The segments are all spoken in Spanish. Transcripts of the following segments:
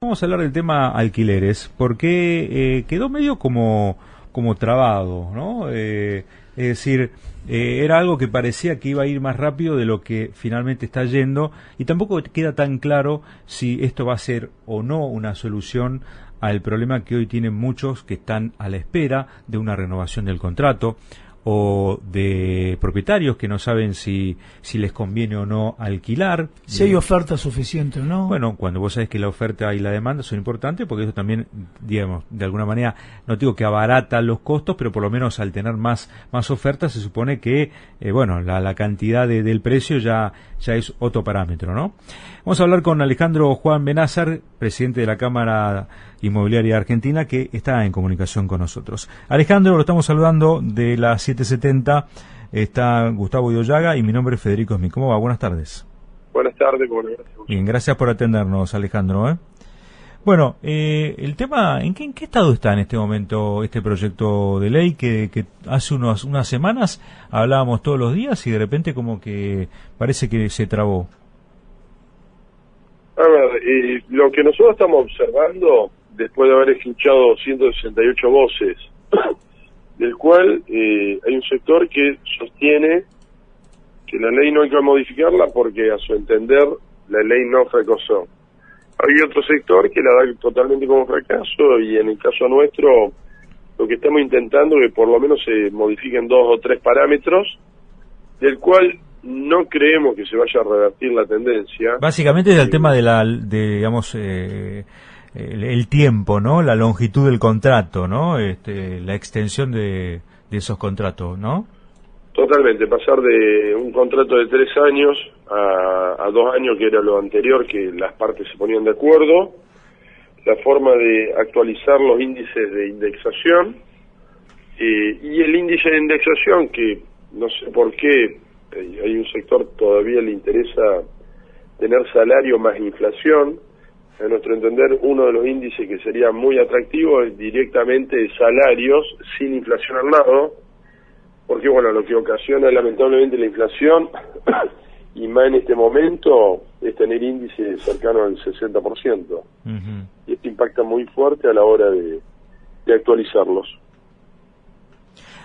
Vamos a hablar del tema alquileres, porque eh, quedó medio como, como trabado, ¿no? Eh, es decir, eh, era algo que parecía que iba a ir más rápido de lo que finalmente está yendo y tampoco queda tan claro si esto va a ser o no una solución al problema que hoy tienen muchos que están a la espera de una renovación del contrato o de propietarios que no saben si, si les conviene o no alquilar. Si hay oferta suficiente o no. Bueno, cuando vos sabés que la oferta y la demanda son importantes, porque eso también, digamos, de alguna manera, no digo que abarata los costos, pero por lo menos al tener más, más ofertas se supone que, eh, bueno, la, la cantidad del precio ya, ya es otro parámetro, ¿no? Vamos a hablar con Alejandro Juan Benázar, presidente de la Cámara Inmobiliaria Argentina, que está en comunicación con nosotros. Alejandro, lo estamos saludando de las 770. Está Gustavo Idoyaga y mi nombre es Federico Smith. ¿Cómo va? Buenas tardes. Buenas tardes, gracias. Bien, gracias por atendernos, Alejandro. ¿eh? Bueno, eh, el tema, ¿en qué, ¿en qué estado está en este momento este proyecto de ley que, que hace unos, unas semanas hablábamos todos los días y de repente como que parece que se trabó? A ver, eh, lo que nosotros estamos observando, después de haber escuchado 168 voces, del cual eh, hay un sector que sostiene que la ley no hay que modificarla porque a su entender la ley no fracasó. Hay otro sector que la da totalmente como fracaso y en el caso nuestro lo que estamos intentando es que por lo menos se modifiquen dos o tres parámetros del cual no creemos que se vaya a revertir la tendencia. Básicamente es el tema de la, de, digamos, eh, el, tiempo, ¿no? La longitud del contrato, ¿no? Este, la extensión de, esos contratos, ¿no? Totalmente, pasar de un contrato de tres años a, dos años, que era lo anterior, que las partes se ponían de acuerdo, la forma de actualizar los índices de indexación, eh, y el índice de indexación, que no sé por qué hay un sector todavía le interesa tener salario más inflación. A nuestro entender, uno de los índices que sería muy atractivo es directamente salarios sin inflación al lado, porque bueno, lo que ocasiona lamentablemente la inflación, y más en este momento, es tener índices cercanos al 60%. Y esto impacta muy fuerte a la hora de actualizarlos.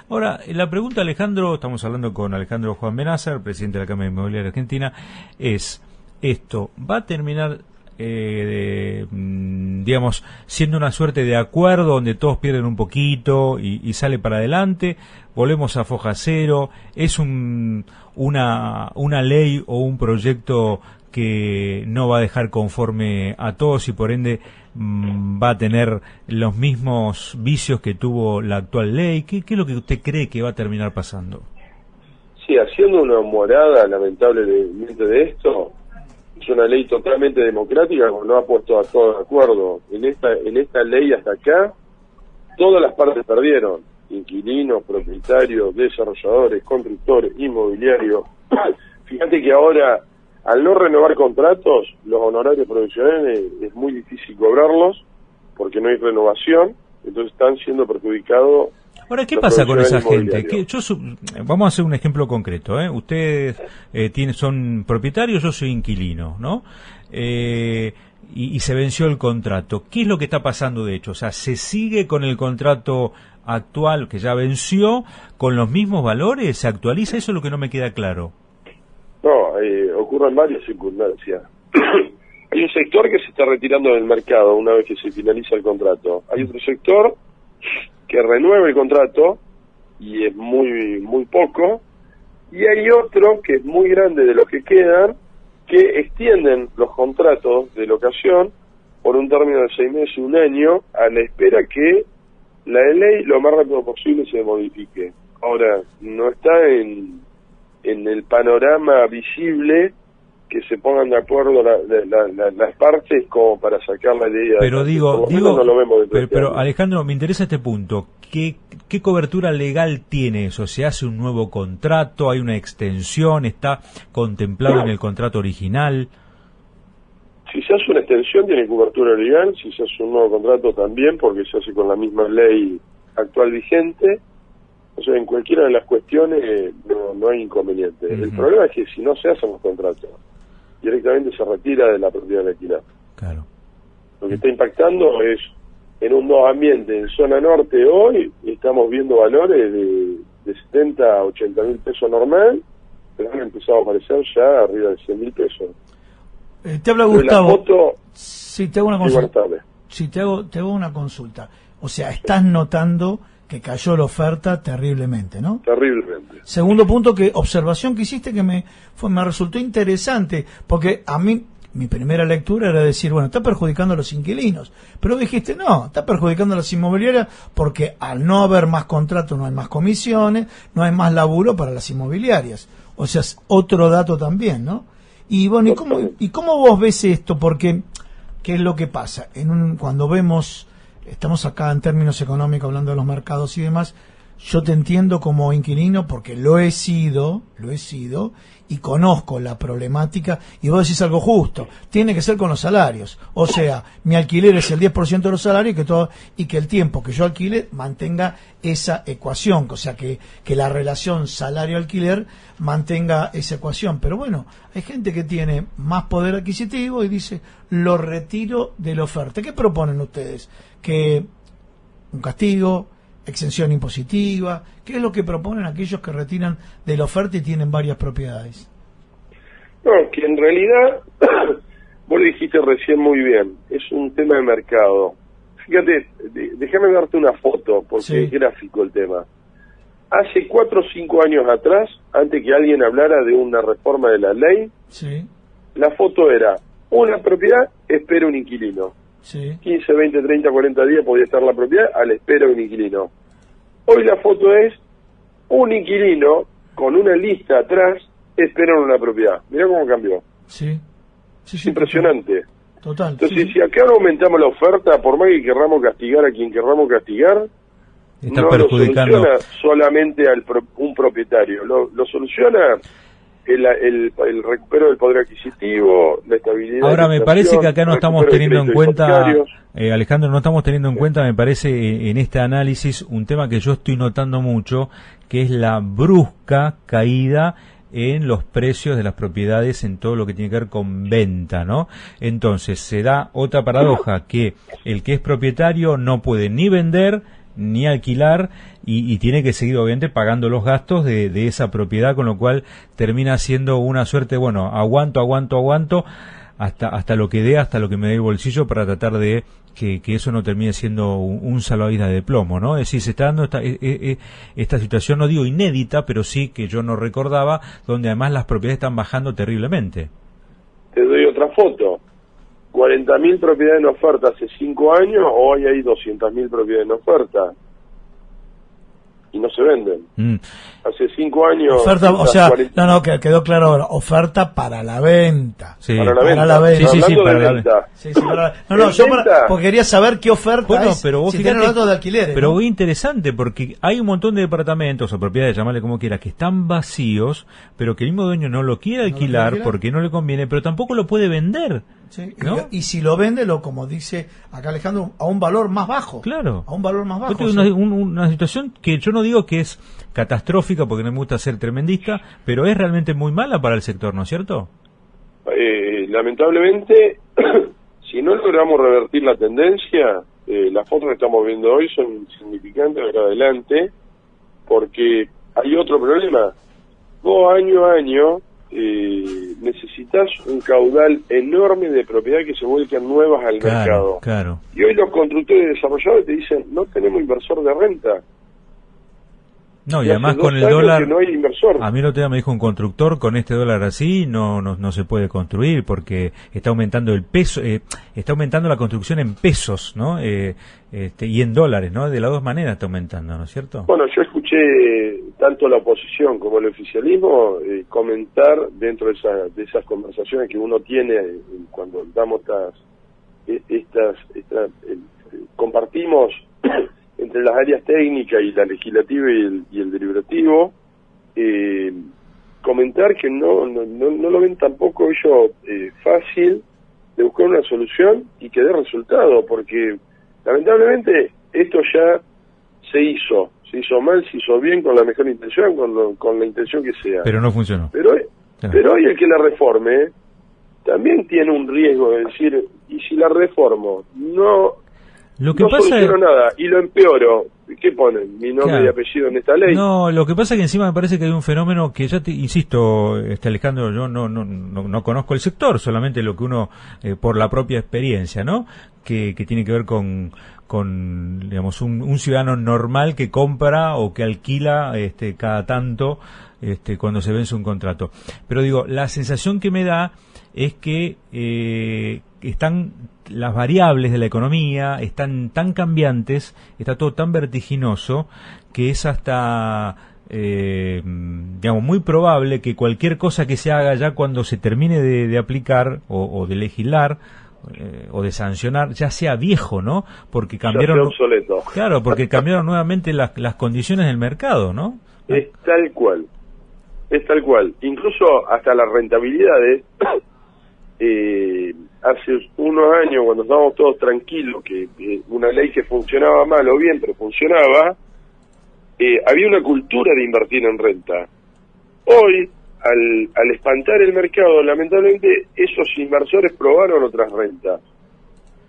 Ahora, la pregunta, Alejandro, estamos hablando con Alejandro Juan Benázar, presidente de la Cámara Inmobiliaria Argentina, es, ¿esto va a terminar, eh, mm, digamos, siendo una suerte de acuerdo donde todos pierden un poquito y, sale para adelante? ¿Volvemos a foja cero? ¿Es un, una, una ley o un proyecto que no va a dejar conforme a todos y por ende mm, va a tener los mismos vicios que tuvo la actual ley. ¿Qué, es lo que usted cree que va a terminar pasando? Sí, haciendo una morada lamentablemente de esto, es una ley totalmente democrática, no ha puesto a todos de acuerdo. En esta, en esta ley hasta acá, todas las partes perdieron, inquilinos, propietarios, desarrolladores, constructores, inmobiliarios. Fíjate que ahora al no renovar contratos, los honorarios profesionales es muy difícil cobrarlos porque no hay renovación, entonces están siendo perjudicados. Ahora, ¿qué pasa con esa gente? yo vamos a hacer un ejemplo concreto. ¿eh? Ustedes eh, son propietarios, yo soy inquilino, ¿no? Eh, y, y, se venció el contrato. ¿Qué es lo que está pasando de hecho? O sea, ¿se sigue con el contrato actual que ya venció con los mismos valores? ¿Se actualiza? Eso es lo que no me queda claro. No, eh, ocurren varias circunstancias. Hay un sector que se está retirando del mercado una vez que se finaliza el contrato. Hay otro sector que renueva el contrato y es muy muy poco. Y hay otro que es muy grande de los que quedan que extienden los contratos de locación por un término de seis meses, un año, a la espera que la ley lo más rápido posible se modifique. Ahora, no está en en el panorama visible que se pongan de acuerdo las partes como para sacar la idea. Pero digo, digo pero, Alejandro, me interesa este punto. ¿Qué, ¿Qué cobertura legal tiene eso? ¿Se hace un nuevo contrato? ¿Hay una extensión? ¿Está contemplado en el contrato original? Si se hace una extensión tiene cobertura legal, si se hace un nuevo contrato también, porque se hace con la misma ley actual vigente o sea, en cualquiera de las cuestiones no, no hay inconveniente. El problema es que si no se hacen los contratos, directamente se retira de la propiedad de alquiler. Claro. Lo que está impactando es en un dos ambiente en zona norte hoy, estamos viendo valores de, de 70 a 80 mil pesos normal, pero han empezado a aparecer ya arriba de 100 mil pesos. Eh, te habla Gustavo. si te hago una consulta. Si te hago, te hago una consulta. O sea, estás notando que cayó la oferta terriblemente, ¿no? Terriblemente. Segundo punto, que observación que hiciste que me, fue, me resultó interesante, porque a mí mi primera lectura era decir, bueno, está perjudicando a los inquilinos. Pero dijiste, no, está perjudicando a las inmobiliarias porque al no haber más contratos no hay más comisiones, no hay más laburo para las inmobiliarias. O sea, es otro dato también, ¿no? Y bueno, ¿y cómo, ¿y cómo vos ves esto? Porque, ¿qué es lo que pasa? En un, cuando vemos, estamos acá en términos económicos hablando de los mercados y demás, yo te entiendo como inquilino porque lo he sido, lo he sido, y conozco la problemática, y vos decís algo justo, tiene que ser con los salarios. O sea, mi alquiler es el 10% de los salarios y que, todo, y que el tiempo que yo alquile mantenga esa ecuación, o sea, que, que la relación salario-alquiler mantenga esa ecuación. Pero bueno, hay gente que tiene más poder adquisitivo y dice, lo retiro de la oferta. ¿Qué proponen ustedes? Que un castigo, exención impositiva? ¿Qué es lo que proponen aquellos que retiran de la oferta y tienen varias propiedades? No, que en realidad, vos lo dijiste recién muy bien, es un tema de mercado. Fíjate, déjame darte una foto, porque es gráfico el tema. Hace cuatro o cinco años atrás, antes que alguien hablara de una reforma de la ley, la foto era una propiedad, espera un inquilino. 15, 20, 30, 40 días podía estar la propiedad a la espera de un inquilino. Hoy la foto es un inquilino con una lista atrás esperando una propiedad. Mirá cómo cambió. Sí. sí, Impresionante. Total. Entonces, si acá no aumentamos la oferta, por más que querramos castigar a quien querramos castigar, Está no perjudicando. lo soluciona solamente al un propietario, lo, lo soluciona el, el, recupero del poder adquisitivo, la estabilidad. Ahora, me parece que acá no estamos teniendo en cuenta, eh, Alejandro, no estamos teniendo en cuenta, me parece, eh, en este análisis, un tema que yo estoy notando mucho, que es la brusca caída en los precios de las propiedades en todo lo que tiene que ver con venta, ¿no? Entonces, se da otra paradoja, que el que es propietario no puede ni vender, ni alquilar y, tiene que seguir obviamente pagando los gastos de, esa propiedad, con lo cual termina siendo una suerte, bueno, aguanto, aguanto, aguanto, hasta, hasta lo que dé, hasta lo que me dé el bolsillo para tratar de que, eso no termine siendo un, salvavidas de plomo, ¿no? Es decir, se está dando esta, e, e, e, esta situación, no digo inédita, pero sí que yo no recordaba, donde además las propiedades están bajando terriblemente. Te doy otra foto. 40.000 propiedades en oferta hace 5 años, hoy hay 200.000 propiedades en oferta y no se venden. Mm. Hace cinco años. Oferta, o sea, no, no, que quedó claro ahora. Oferta para la venta. Sí. Para la venta. Sí, sí, sí, para la venta. Sí, sí, para No, no, yo porque quería saber qué oferta bueno, es, pero vos si tienen datos de alquileres. Pero muy interesante porque hay un montón de departamentos o propiedades, llamarle como quieras, que están vacíos, pero que el mismo dueño no lo quiere alquilar porque no le conviene, pero tampoco lo puede vender. Y, si lo vende, lo como dice acá Alejandro, a un valor más bajo. Claro. A un valor más bajo. una, situación que yo no digo que es catastrófica porque no me gusta ser tremendista, pero es realmente muy mala para el sector, ¿no es cierto? Eh, lamentablemente, si no logramos revertir la tendencia, eh, las fotos que estamos viendo hoy son significantes para adelante, porque hay otro problema. Vos año a año eh, necesitas un caudal enorme de propiedad que se vuelquen nuevas al mercado. Claro. Y hoy los constructores desarrolladores te dicen, no tenemos inversor de renta. No, y, además con el dólar... No hay inversor. A mí el otro día me dijo un constructor, con este dólar así no, no, no se puede construir porque está aumentando el peso, eh, está aumentando la construcción en pesos, ¿no? Eh, este, y en dólares, ¿no? De las dos maneras está aumentando, ¿no es cierto? Bueno, yo escuché tanto la oposición como el oficialismo eh, comentar dentro de, esa, de esas conversaciones que uno tiene cuando damos estas, estas, estas compartimos entre las áreas técnicas y la legislativa y el, deliberativo, eh, comentar que no, no, no, lo ven tampoco ellos eh, fácil de buscar una solución y que dé resultado, porque lamentablemente esto ya se hizo, se hizo mal, se hizo bien, con la mejor intención, con, con la intención que sea. Pero no funcionó. Pero, pero hoy el que la reforme también tiene un riesgo de decir, ¿y si la reformo? No, lo que no pasa soluciono nada y lo empeoro. ¿Qué ponen? ¿Mi nombre Claro. y apellido en esta ley? No, lo que pasa es que encima me parece que hay un fenómeno que ya te insisto, este Alejandro, yo no, no, no, no conozco el sector, solamente lo que uno, eh, por la propia experiencia, ¿no? Que, que tiene que ver con, con digamos, un, un ciudadano normal que compra o que alquila este, cada tanto este, cuando se vence un contrato. Pero digo, la sensación que me da es que eh, están las variables de la economía están tan cambiantes, está todo tan vertiginoso que es hasta eh, digamos muy probable que cualquier cosa que se haga ya cuando se termine de, aplicar o de legislar eh, o de sancionar ya sea viejo, ¿no? Porque cambiaron obsoleto. claro, porque cambiaron nuevamente las, las condiciones del mercado, ¿no? Es tal cual. Es tal cual. Incluso hasta las rentabilidades, eh, hace unos años, cuando estábamos todos tranquilos, que eh, una ley que funcionaba mal o bien, pero funcionaba, eh, había una cultura de invertir en renta. Hoy, al, al espantar el mercado, lamentablemente, esos inversores probaron otras rentas.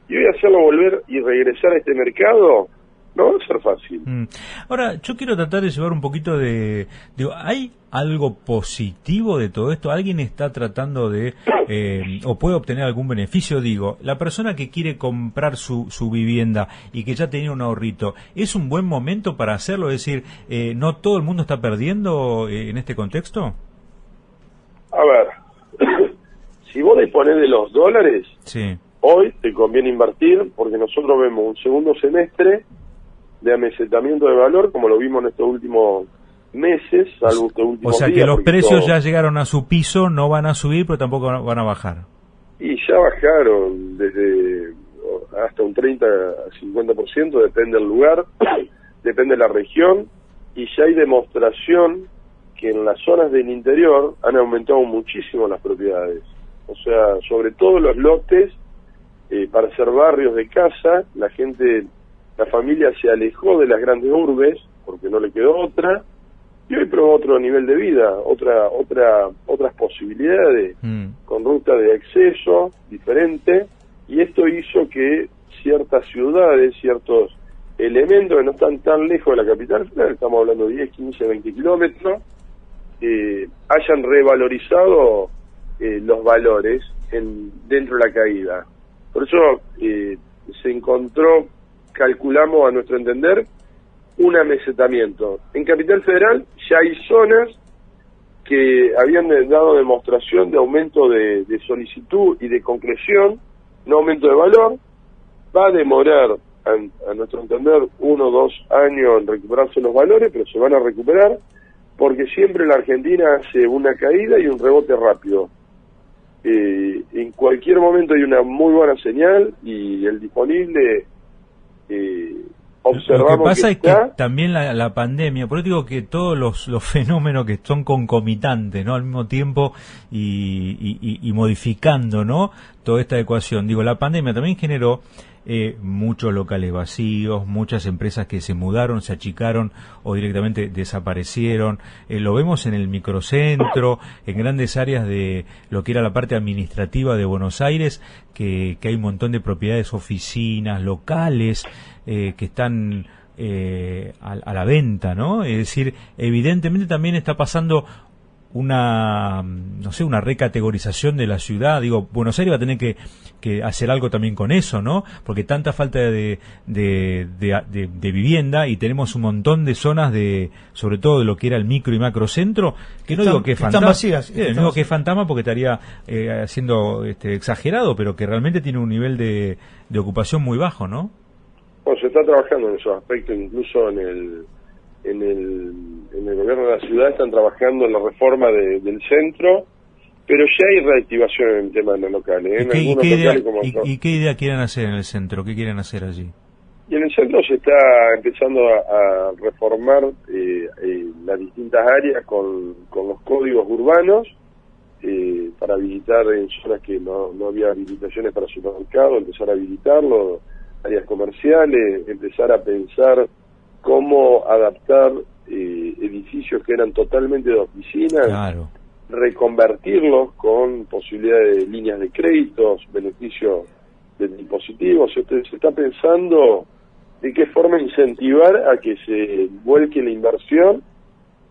Y hoy hacerlo volver y regresar a este mercado no va a ser fácil. Mm. Ahora, yo quiero tratar de llevar un poquito de... Digo, ¿hay algo positivo de todo esto? ¿Alguien está tratando de... eh, o puede obtener algún beneficio? Digo, la persona que quiere comprar su, su vivienda y que ya tenía un ahorrito, ¿es un buen momento para hacerlo? Es decir, eh, ¿no todo el mundo está perdiendo eh, en este contexto? A ver, si vos disponés de los dólares, Sí. hoy te conviene invertir porque nosotros vemos un segundo semestre de amesetamiento de valor como lo vimos en estos últimos meses, salvo estos O últimos sea que los precios todo- ya llegaron a su piso, no van a subir, pero tampoco van a- bajar. Y ya bajaron desde hasta un 30 a 50%, depende del lugar, depende de la región, y ya hay demostración que en las zonas del interior han aumentado muchísimo las propiedades. O sea, sobre todo los lotes eh, para hacer barrios de casa, la gente, la familia se alejó de las grandes urbes porque no le quedó otra, y hoy probó otro nivel de vida, otra, otra, otras posibilidades Mm. con ruta de acceso diferente y esto hizo que ciertas ciudades, ciertos elementos que no están tan lejos de la capital estamos hablando de 10, 15, 20 kilómetros, eh, hayan revalorizado eh, los valores en, dentro de la caída. Por eso eh, se encontró, calculamos a nuestro entender, un amesetamiento. En Capital Federal ya hay zonas que habían dado demostración de aumento de, de solicitud y de concreción, no aumento de valor, va a demorar, a, a nuestro entender, uno o dos años en recuperarse los valores, pero se van a recuperar, porque siempre la Argentina hace una caída y un rebote rápido. Eh, en cualquier momento hay una muy buena señal y el disponible eh, observamos Lo que pasa es que también la, la pandemia, por eso digo que todos los, los fenómenos que son concomitantes, ¿no? Al mismo tiempo y, y- y- y modificando, ¿no? Toda esta ecuación. Digo, la pandemia también generó eh, muchos locales vacíos, muchas empresas que se mudaron, se achicaron o directamente desaparecieron. Eh, lo vemos en el microcentro, en grandes áreas de lo que era la parte administrativa de Buenos Aires, que, hay un montón de propiedades, oficinas, locales, eh, que están eh, a, a la venta, ¿no? Es decir, evidentemente también está pasando una, no sé, una recategorización de la ciudad. Digo, Buenos Aires va a tener que, que hacer algo también con eso, ¿no? Porque tanta falta de, de, de, de- de vivienda y tenemos un montón de zonas de, sobre todo de lo que era el micro y macrocentro, que no Están- digo que es fantasma. vacías, Eh, no digo que es vacías. fantasma porque estaría eh, siendo este, exagerado, pero que realmente tiene un nivel de, de ocupación muy bajo, ¿no? Bueno, se está trabajando en esos aspectos, incluso en el, en el, en el gobierno de la ciudad están trabajando en la reforma de- del centro, pero ya hay reactivación en el tema de los locales. ¿eh? ¿Y En qué, y qué idea, locales como y- y qué idea quieren hacer en el centro? ¿Qué quieren hacer allí? Y en el centro se está empezando a, a reformar eh, eh, las distintas áreas con, con los códigos urbanos eh, para habilitar en zonas que no, no había habilitaciones para supermercados, empezar a habilitarlo, áreas comerciales, empezar a pensar cómo adaptar eh, edificios que eran totalmente de oficinas Claro. reconvertirlos con posibilidad de líneas de créditos, beneficios del dispositivo. Se, se está pensando de qué forma incentivar a que se vuelque la inversión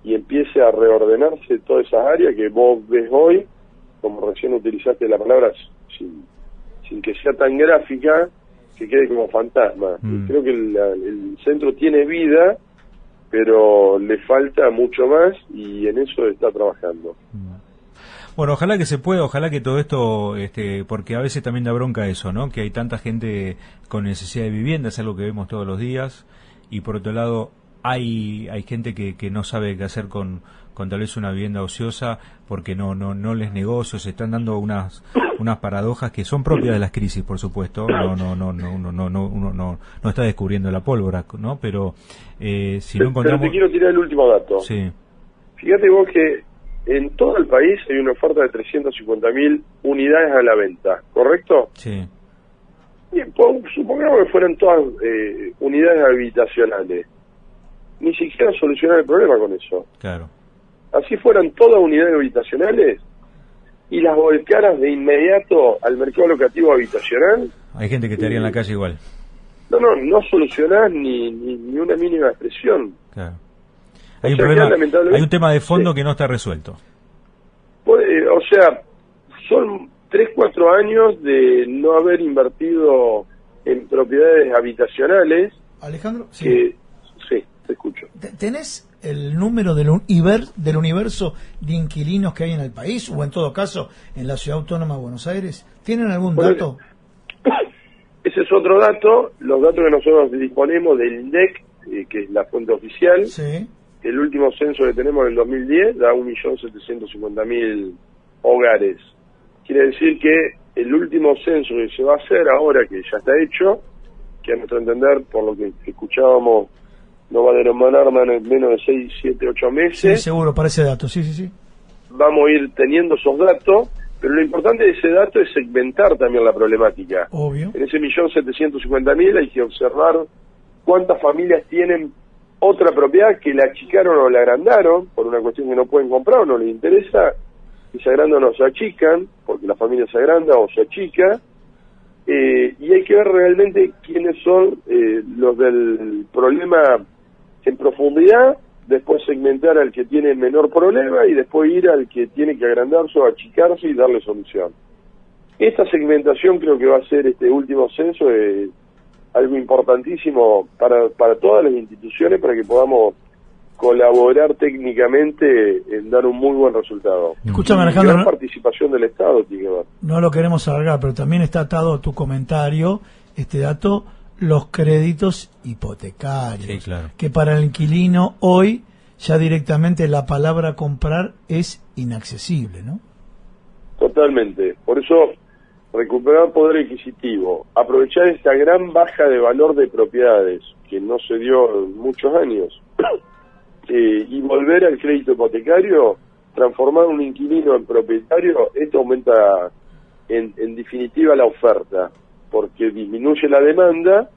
y empiece a reordenarse todas esas áreas que vos ves hoy, como recién utilizaste la palabra, sin, sin que sea tan gráfica, que quede como fantasma. Mm. Creo que el, el centro tiene vida, pero le falta mucho más y en eso está trabajando. Bueno, ojalá que se pueda, ojalá que todo esto, este, porque a veces también da bronca eso, ¿no? Que hay tanta gente con necesidad de vivienda, es algo que vemos todos los días, y por otro lado hay hay gente que, que no sabe qué hacer con, con tal vez una vivienda ociosa porque no no no les negocio, se están dando unas unas paradojas que son propias de las crisis, por supuesto. No no no no no no no uno no, no está descubriendo la pólvora, ¿no? Pero eh, si no Pero encontramos te quiero tirar el último dato. sí, Fíjate vos que en todo el país hay una oferta de 350.000 unidades a la venta, ¿correcto? sí, Bien, supongamos que fueran todas eh, unidades habitacionales. Ni siquiera solucionar el problema con eso. claro. Así fueran todas unidades habitacionales y las volcaras de inmediato al mercado locativo habitacional, Hay gente que te haría en la calle igual. no, no, no solucionás ni, ni, ni una mínima expresión. Claro. O Hay un sea, problema, hay un tema de fondo Sí. que no está resuelto. Puede- o sea, son 3, 4 años de no haber invertido en propiedades habitacionales Alejandro, sí. que... Sí, te escucho. Te- ¿Tenés el número del, univer- del universo de inquilinos que hay en el país o en todo caso en la ciudad autónoma de Buenos Aires? ¿Tienen algún dato? Ese es otro dato, los datos que nosotros disponemos del INDEC, eh, que es la fuente oficial. Sí. El último censo que tenemos en el 2010 da 1.750.000 hogares. Quiere decir que el último censo que se va a hacer ahora, que ya está hecho, que a nuestro entender, por lo que escuchábamos, no va a demorar menos de 6, 7, 8 Sí, meses, seguro, para ese dato. Sí, sí, sí. vamos a ir teniendo esos datos, pero lo importante de ese dato es segmentar también la problemática. Obvio. En ese millón setecientos cincuenta mil hay que observar cuántas familias tienen otra propiedad que la achicaron o la agrandaron por una cuestión que no pueden comprar o no les interesa, y se agrandan o se achican, porque la familia se agranda o se achica, eh, y hay que ver realmente quiénes son eh, los del problema en profundidad, después segmentar al que tiene menor problema y después ir al que tiene que agrandarse o achicarse y darle solución. Esta segmentación creo que va a ser este último censo eh, algo importantísimo para, para todas las instituciones para que podamos colaborar técnicamente en dar un muy buen resultado. Escúchame, Alejandro, no, participación del Estado tiene que ver. no lo queremos alargar, pero también está atado a tu comentario este dato, los créditos hipotecarios. Sí, claro. Que para el inquilino hoy ya directamente la palabra comprar es inaccesible, ¿no? Totalmente. Por eso, recuperar poder adquisitivo, aprovechar esta gran baja de valor de propiedades que no se dio en muchos años, eh, y volver al crédito hipotecario, transformar un inquilino en propietario, esto aumenta en, en definitiva la oferta, porque disminuye la demanda,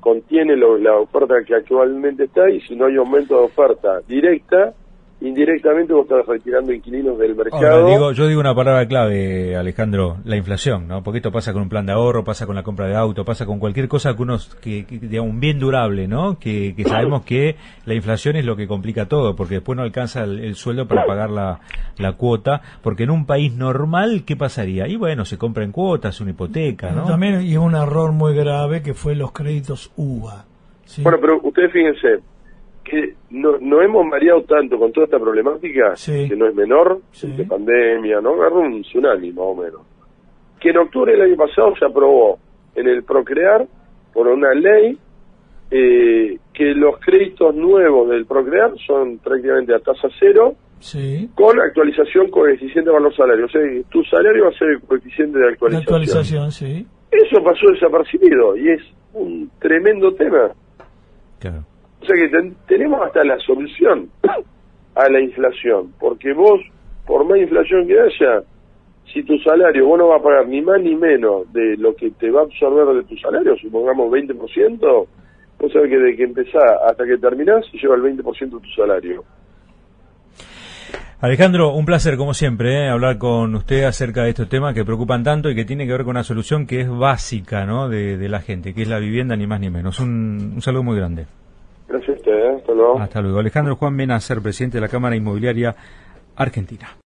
contiene lo- la oferta que actualmente está, y si no hay aumento de oferta directa, indirectamente vos estás retirando inquilinos del mercado. Ahora, digo, yo digo una palabra clave, Alejandro, la inflación, ¿no? Porque esto pasa con un plan de ahorro, pasa con la compra de auto, pasa con cualquier cosa que uno, que, que digamos, un bien durable, ¿no? Que, que sabemos que la inflación es lo que complica todo, porque después no alcanza el, el sueldo para pagar la, la cuota, porque en un país normal, ¿qué pasaría? Y bueno, se compra en cuotas, una hipoteca, ¿no? También y un error muy grave que fue los créditos UVA. ¿sí? Bueno, pero ustedes fíjense que no, no hemos mareado tanto con toda esta problemática, Sí. que no es menor, Sí. de pandemia, ¿no? Agarró un tsunami más o menos. Que en octubre del año pasado se aprobó en el Procrear, por una ley, eh, que los créditos nuevos del Procrear son prácticamente a tasa cero, sí. con actualización coeficiente de valor salario. O sea, tu salario va a ser el coeficiente de La actualización, sí. Eso pasó desapercibido y es un tremendo tema. Claro. O sea que ten, tenemos hasta la solución a la inflación, porque vos, por más inflación que haya, si tu salario, vos no vas a pagar ni más ni menos de lo que te va a absorber de tu salario, supongamos 20%, vos sabés que de que empezás hasta que terminás, lleva el 20% de tu salario. Alejandro, un placer como siempre ¿eh? hablar con usted acerca de estos temas que preocupan tanto y que tienen que ver con una solución que es básica ¿no? de, de la gente, que es la vivienda ni más ni menos. un, un saludo muy grande. Hasta luego. Hasta luego. Alejandro Juan Menacer, presidente de la Cámara Inmobiliaria Argentina.